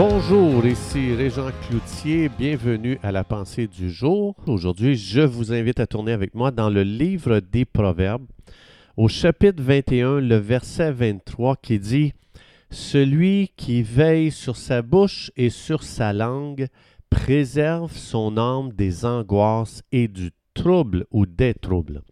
Bonjour, ici Régent Cloutier, bienvenue à la pensée du jour. Aujourd'hui, je vous invite à tourner avec moi dans le livre des Proverbes, au chapitre 21, le verset 23 qui dit Celui qui veille sur sa bouche et sur sa langue préserve son âme des angoisses et du trouble ou des troubles.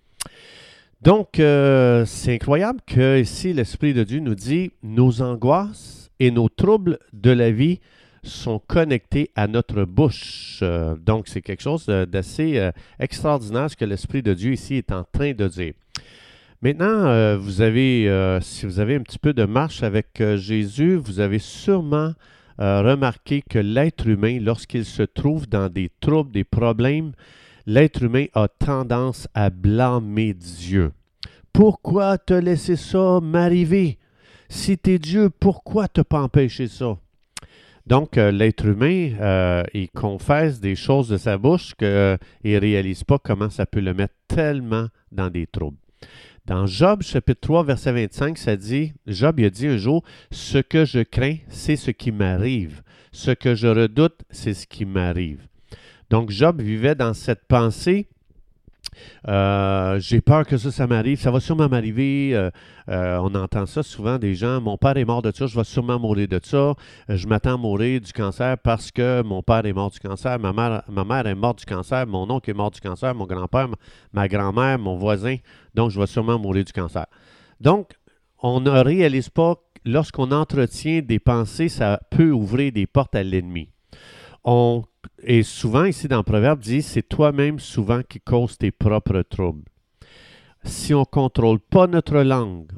Donc, euh, c'est incroyable que ici l'Esprit de Dieu nous dit nos angoisses et nos troubles de la vie sont connectés à notre bouche. Euh, donc, c'est quelque chose d'assez euh, extraordinaire ce que l'Esprit de Dieu ici est en train de dire. Maintenant, vous avez, si vous avez un petit peu de marche avec Jésus, vous avez sûrement remarqué que l'être humain, lorsqu'il se trouve dans des troubles, des problèmes, l'être humain a tendance à blâmer Dieu. Pourquoi te laisser ça m'arriver? Si tu es Dieu, pourquoi te pas empêché ça? Donc, euh, l'être humain, euh, il confesse des choses de sa bouche qu'il euh, ne réalise pas comment ça peut le mettre tellement dans des troubles. Dans Job chapitre 3, verset 25, ça dit, Job a dit un jour, Ce que je crains, c'est ce qui m'arrive. Ce que je redoute, c'est ce qui m'arrive. Donc, Job vivait dans cette pensée. Euh, j'ai peur que ça, ça m'arrive. Ça va sûrement m'arriver. Euh, euh, on entend ça souvent des gens. Mon père est mort de ça, je vais sûrement mourir de ça. je m'attends à mourir du cancer parce que mon père est mort du cancer. Ma mère, ma mère est morte du cancer. Mon oncle est mort du cancer. Mon grand-père, ma grand-mère, mon voisin. Donc, je vais sûrement mourir du cancer. Donc, on ne réalise pas, lorsqu'on entretient des pensées, ça peut ouvrir des portes à l'ennemi. On et souvent, ici dans le proverbe, dit c'est toi-même souvent qui cause tes propres troubles. Si on ne contrôle pas notre langue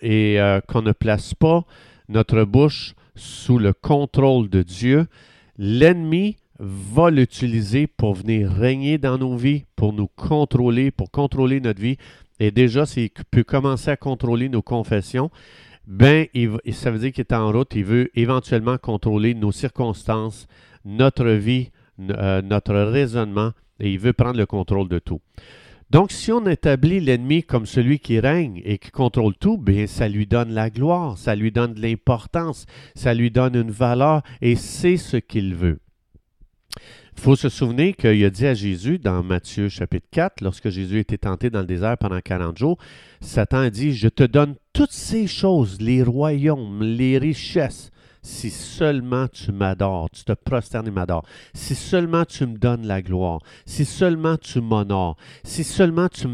et euh, qu'on ne place pas notre bouche sous le contrôle de Dieu, l'ennemi va l'utiliser pour venir régner dans nos vies, pour nous contrôler, pour contrôler notre vie. Et déjà, s'il peut commencer à contrôler nos confessions, ben, ça veut dire qu'il est en route. Il veut éventuellement contrôler nos circonstances, notre vie, euh, notre raisonnement, et il veut prendre le contrôle de tout. Donc, si on établit l'ennemi comme celui qui règne et qui contrôle tout, bien, ça lui donne la gloire, ça lui donne de l'importance, ça lui donne une valeur, et c'est ce qu'il veut. Il faut se souvenir qu'il a dit à Jésus dans Matthieu chapitre 4, lorsque Jésus était tenté dans le désert pendant 40 jours, Satan a dit, je te donne toutes ces choses, les royaumes, les richesses, si seulement tu m'adores, tu te prosternes et m'adores, si seulement tu me donnes la gloire, si seulement tu m'honores, si seulement tu,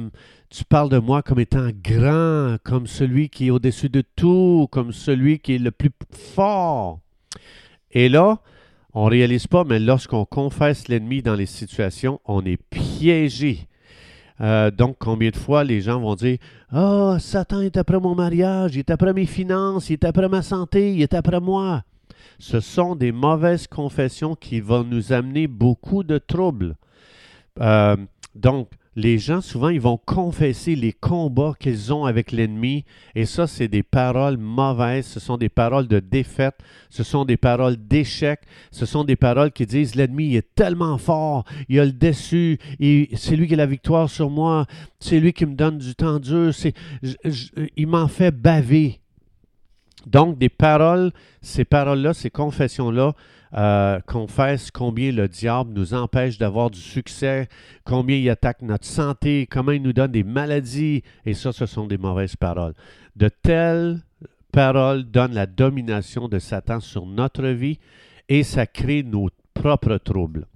tu parles de moi comme étant grand, comme celui qui est au-dessus de tout, comme celui qui est le plus fort. Et là, on ne réalise pas, mais lorsqu'on confesse l'ennemi dans les situations, on est piégé. Euh, donc, combien de fois les gens vont dire Ah, oh, Satan est après mon mariage, il est après mes finances, il est après ma santé, il est après moi. Ce sont des mauvaises confessions qui vont nous amener beaucoup de troubles. Euh, donc, les gens, souvent, ils vont confesser les combats qu'ils ont avec l'ennemi. Et ça, c'est des paroles mauvaises, ce sont des paroles de défaite, ce sont des paroles d'échec, ce sont des paroles qui disent l'ennemi est tellement fort, il a le dessus, c'est lui qui a la victoire sur moi, c'est lui qui me donne du temps dur, il m'en fait baver. Donc, des paroles, ces paroles-là, ces confessions-là, euh, confesse combien le diable nous empêche d'avoir du succès, combien il attaque notre santé, comment il nous donne des maladies. Et ça, ce sont des mauvaises paroles. De telles paroles donnent la domination de Satan sur notre vie et ça crée nos propres troubles.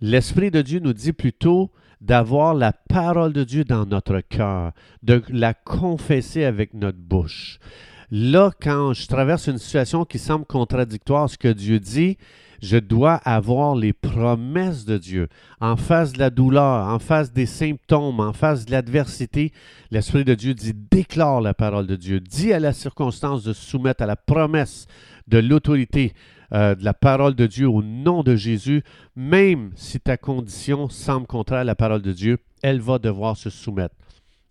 L'Esprit de Dieu nous dit plutôt d'avoir la parole de Dieu dans notre cœur, de la confesser avec notre bouche. Là, quand je traverse une situation qui semble contradictoire à ce que Dieu dit, je dois avoir les promesses de Dieu. En face de la douleur, en face des symptômes, en face de l'adversité, l'Esprit de Dieu dit déclare la parole de Dieu, dit à la circonstance de se soumettre à la promesse de l'autorité euh, de la parole de Dieu au nom de Jésus, même si ta condition semble contraire à la parole de Dieu, elle va devoir se soumettre.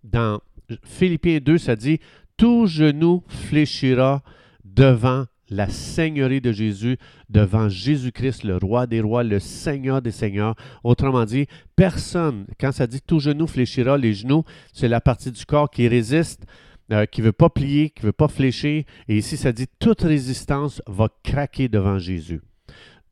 Dans Philippiens 2, ça dit tout genou fléchira devant la Seigneurie de Jésus, devant Jésus-Christ, le roi des rois, le Seigneur des seigneurs. Autrement dit, personne, quand ça dit tout genou fléchira, les genoux, c'est la partie du corps qui résiste euh, qui ne veut pas plier, qui ne veut pas fléchir. Et ici, ça dit toute résistance va craquer devant Jésus.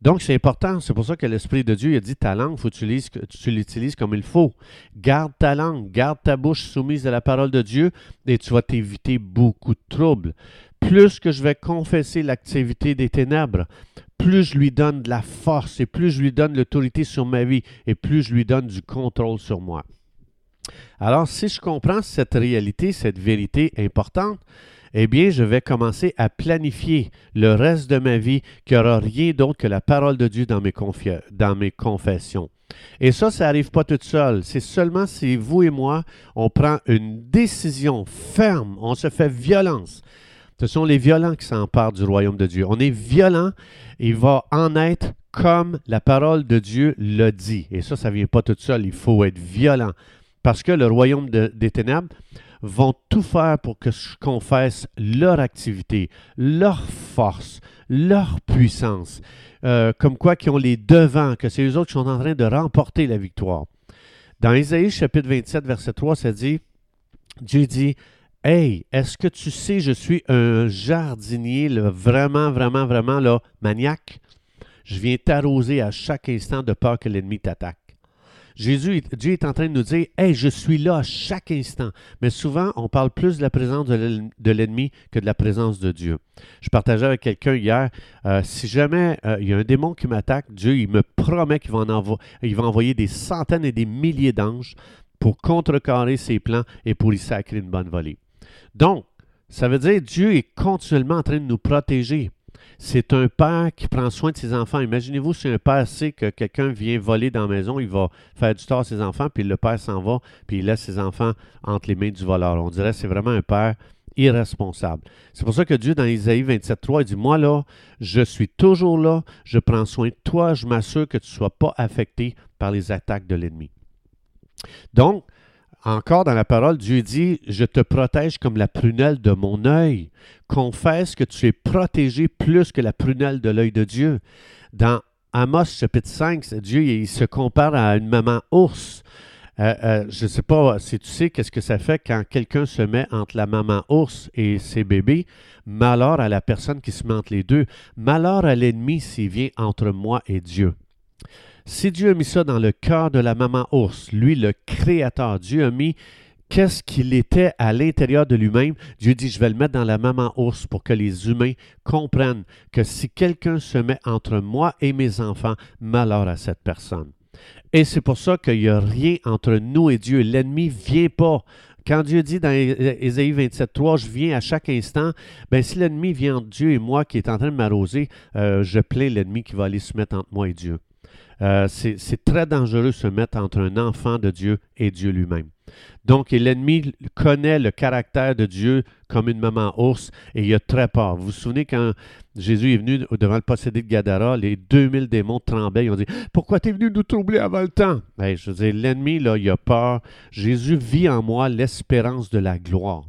Donc, c'est important. C'est pour ça que l'Esprit de Dieu a dit ta langue, faut que tu l'utilises comme il faut. Garde ta langue, garde ta bouche soumise à la parole de Dieu et tu vas t'éviter beaucoup de troubles. Plus que je vais confesser l'activité des ténèbres, plus je lui donne de la force et plus je lui donne l'autorité sur ma vie et plus je lui donne du contrôle sur moi. Alors, si je comprends cette réalité, cette vérité importante, eh bien, je vais commencer à planifier le reste de ma vie qui n'aura rien d'autre que la parole de Dieu dans mes, dans mes confessions. Et ça, ça n'arrive pas tout seul. C'est seulement si vous et moi, on prend une décision ferme, on se fait violence. Ce sont les violents qui s'emparent du royaume de Dieu. On est violent, il va en être comme la parole de Dieu le dit. Et ça, ça ne vient pas tout seul. Il faut être violent. Parce que le royaume des ténèbres vont tout faire pour que je confesse leur activité, leur force, leur puissance, euh, comme quoi qui ont les devants, que c'est eux autres qui sont en train de remporter la victoire. Dans Isaïe chapitre 27, verset 3, ça dit, Dieu dit, Hey, est-ce que tu sais, je suis un jardinier vraiment, vraiment, vraiment là, maniaque? Je viens t'arroser à chaque instant de peur que l'ennemi t'attaque. Jésus, Dieu est en train de nous dire Hey, je suis là à chaque instant. Mais souvent, on parle plus de la présence de l'ennemi que de la présence de Dieu. Je partageais avec quelqu'un hier euh, si jamais euh, il y a un démon qui m'attaque, Dieu, il me promet qu'il va, envoyer des centaines et des milliers d'anges pour contrecarrer ses plans et pour y sacrer une bonne volée. Donc, ça veut dire que Dieu est continuellement en train de nous protéger. C'est un père qui prend soin de ses enfants. Imaginez-vous si un père sait que quelqu'un vient voler dans la maison, il va faire du tort à ses enfants, puis le père s'en va, puis il laisse ses enfants entre les mains du voleur. On dirait que c'est vraiment un père irresponsable. C'est pour ça que Dieu, dans Isaïe 27.3, il dit, moi là, je suis toujours là, je prends soin de toi, je m'assure que tu ne sois pas affecté par les attaques de l'ennemi. Donc, encore dans la parole, Dieu dit, je te protège comme la prunelle de mon œil. Confesse que tu es protégé plus que la prunelle de l'œil de Dieu. Dans Amos chapitre 5, Dieu se compare à une maman ours. Euh, euh, je ne sais pas si tu sais qu'est-ce que ça fait quand quelqu'un se met entre la maman ours et ses bébés. Malheur à la personne qui se met entre les deux. Malheur à l'ennemi s'il vient entre moi et Dieu. Si Dieu a mis ça dans le cœur de la maman ours, lui le créateur, Dieu a mis qu'est-ce qu'il était à l'intérieur de lui-même. Dieu dit, je vais le mettre dans la maman ours pour que les humains comprennent que si quelqu'un se met entre moi et mes enfants, malheur à cette personne. Et c'est pour ça qu'il n'y a rien entre nous et Dieu. L'ennemi ne vient pas. Quand Dieu dit dans Ésaïe 27.3, je viens à chaque instant, ben si l'ennemi vient entre Dieu et moi qui est en train de m'arroser, euh, je plains l'ennemi qui va aller se mettre entre moi et Dieu. Euh, c'est très dangereux de se mettre entre un enfant de Dieu et Dieu lui-même. Donc, l'ennemi connaît le caractère de Dieu comme une maman ours et il a très peur. Vous vous souvenez quand Jésus est venu devant le possédé de Gadara, les 2000 démons tremblaient. Ils ont dit Pourquoi tu es venu nous troubler avant le temps Je veux dire, l'ennemi, là, il a peur. Jésus vit en moi l'espérance de la gloire.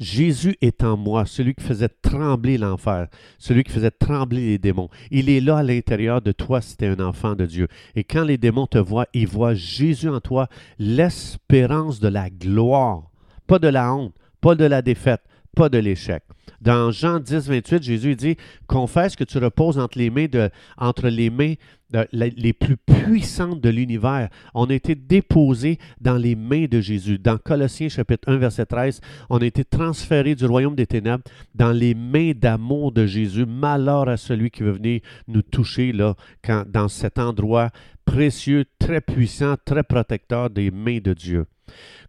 Jésus est en moi, celui qui faisait trembler l'enfer, celui qui faisait trembler les démons. Il est là à l'intérieur de toi si tu es un enfant de Dieu. Et quand les démons te voient, ils voient Jésus en toi, l'espérance de la gloire, pas de la honte, pas de la défaite, pas de l'échec. Dans Jean 10, 28, Jésus dit Confesse que tu reposes entre les mains, de, entre les, les plus puissantes de l'univers. On a été déposés dans les mains de Jésus. Dans Colossiens chapitre 1, verset 13, on a été transférés du royaume des ténèbres dans les mains d'amour de Jésus. Malheur à celui qui veut venir nous toucher là, dans cet endroit précieux, très puissant, très protecteur des mains de Dieu.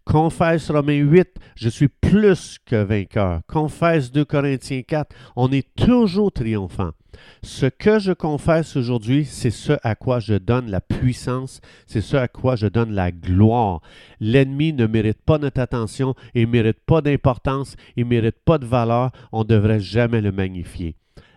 Confesse Romains 8, je suis plus que vainqueur. Confesse 2 Corinthiens 4, on est toujours triomphant. Ce que je confesse aujourd'hui, c'est ce à quoi je donne la puissance, c'est ce à quoi je donne la gloire. L'ennemi ne mérite pas notre attention, il ne mérite pas d'importance, il ne mérite pas de valeur, on ne devrait jamais le magnifier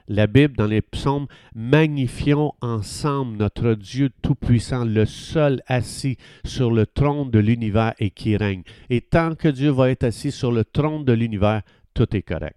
la Bible, dans les psaumes, magnifions ensemble notre Dieu Tout-Puissant, le seul assis sur le trône de l'univers et qui règne. Et tant que Dieu va être assis sur le trône de l'univers, tout est correct.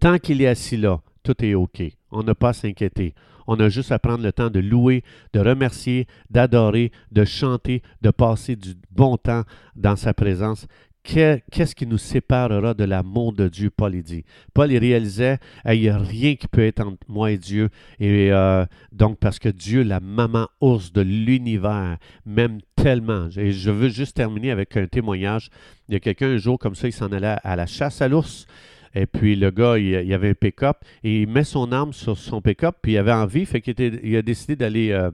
Tant qu'il est assis là, tout est OK. On n'a pas s'inquiéter. On a juste à prendre le temps de louer, de remercier, d'adorer, de chanter, de passer du bon temps dans sa présence qu'est-ce qui nous séparera de l'amour de Dieu, Paul dit. Paul il réalisait, il n'y a rien qui peut être entre moi et Dieu. Et euh, donc, parce que Dieu, la maman ours de l'univers, m'aime tellement. Et je veux juste terminer avec un témoignage. Il y a quelqu'un un jour comme ça, il s'en allait à la chasse à l'ours. Et puis le gars, il, il avait un pick-up et il met son arme sur son pick-up, puis il avait envie, fait qu'il il a décidé d'aller euh,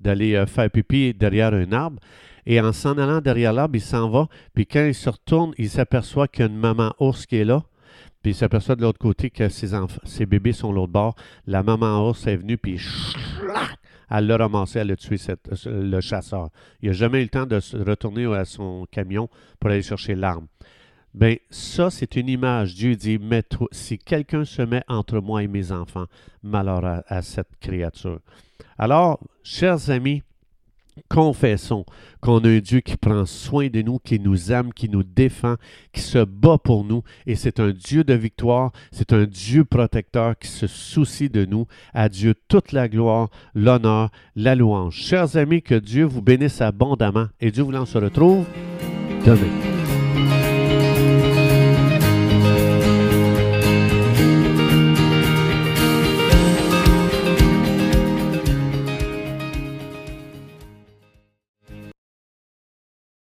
d'aller euh, faire pipi derrière un arbre. Et en s'en allant derrière l'arbre, il s'en va. Puis quand il se retourne, il s'aperçoit qu'il y a une maman ours qui est là. Puis il s'aperçoit de l'autre côté que ses, enfants, ses bébés sont l'autre bord. La maman ours est venue, puis elle l'a ramassé, elle a tué le chasseur. Il n'a jamais eu le temps de retourner à son camion pour aller chercher l'arme. Bien, ça, c'est une image. Dieu dit, si quelqu'un se met entre moi et mes enfants, malheur à cette créature. Alors, chers amis, confessons qu'on a un Dieu qui prend soin de nous, qui nous aime, qui nous défend, qui se bat pour nous. Et c'est un Dieu de victoire, c'est un Dieu protecteur qui se soucie de nous. À Dieu toute la gloire, l'honneur, la louange. Chers amis, que Dieu vous bénisse abondamment et Dieu vous en se retrouve demain.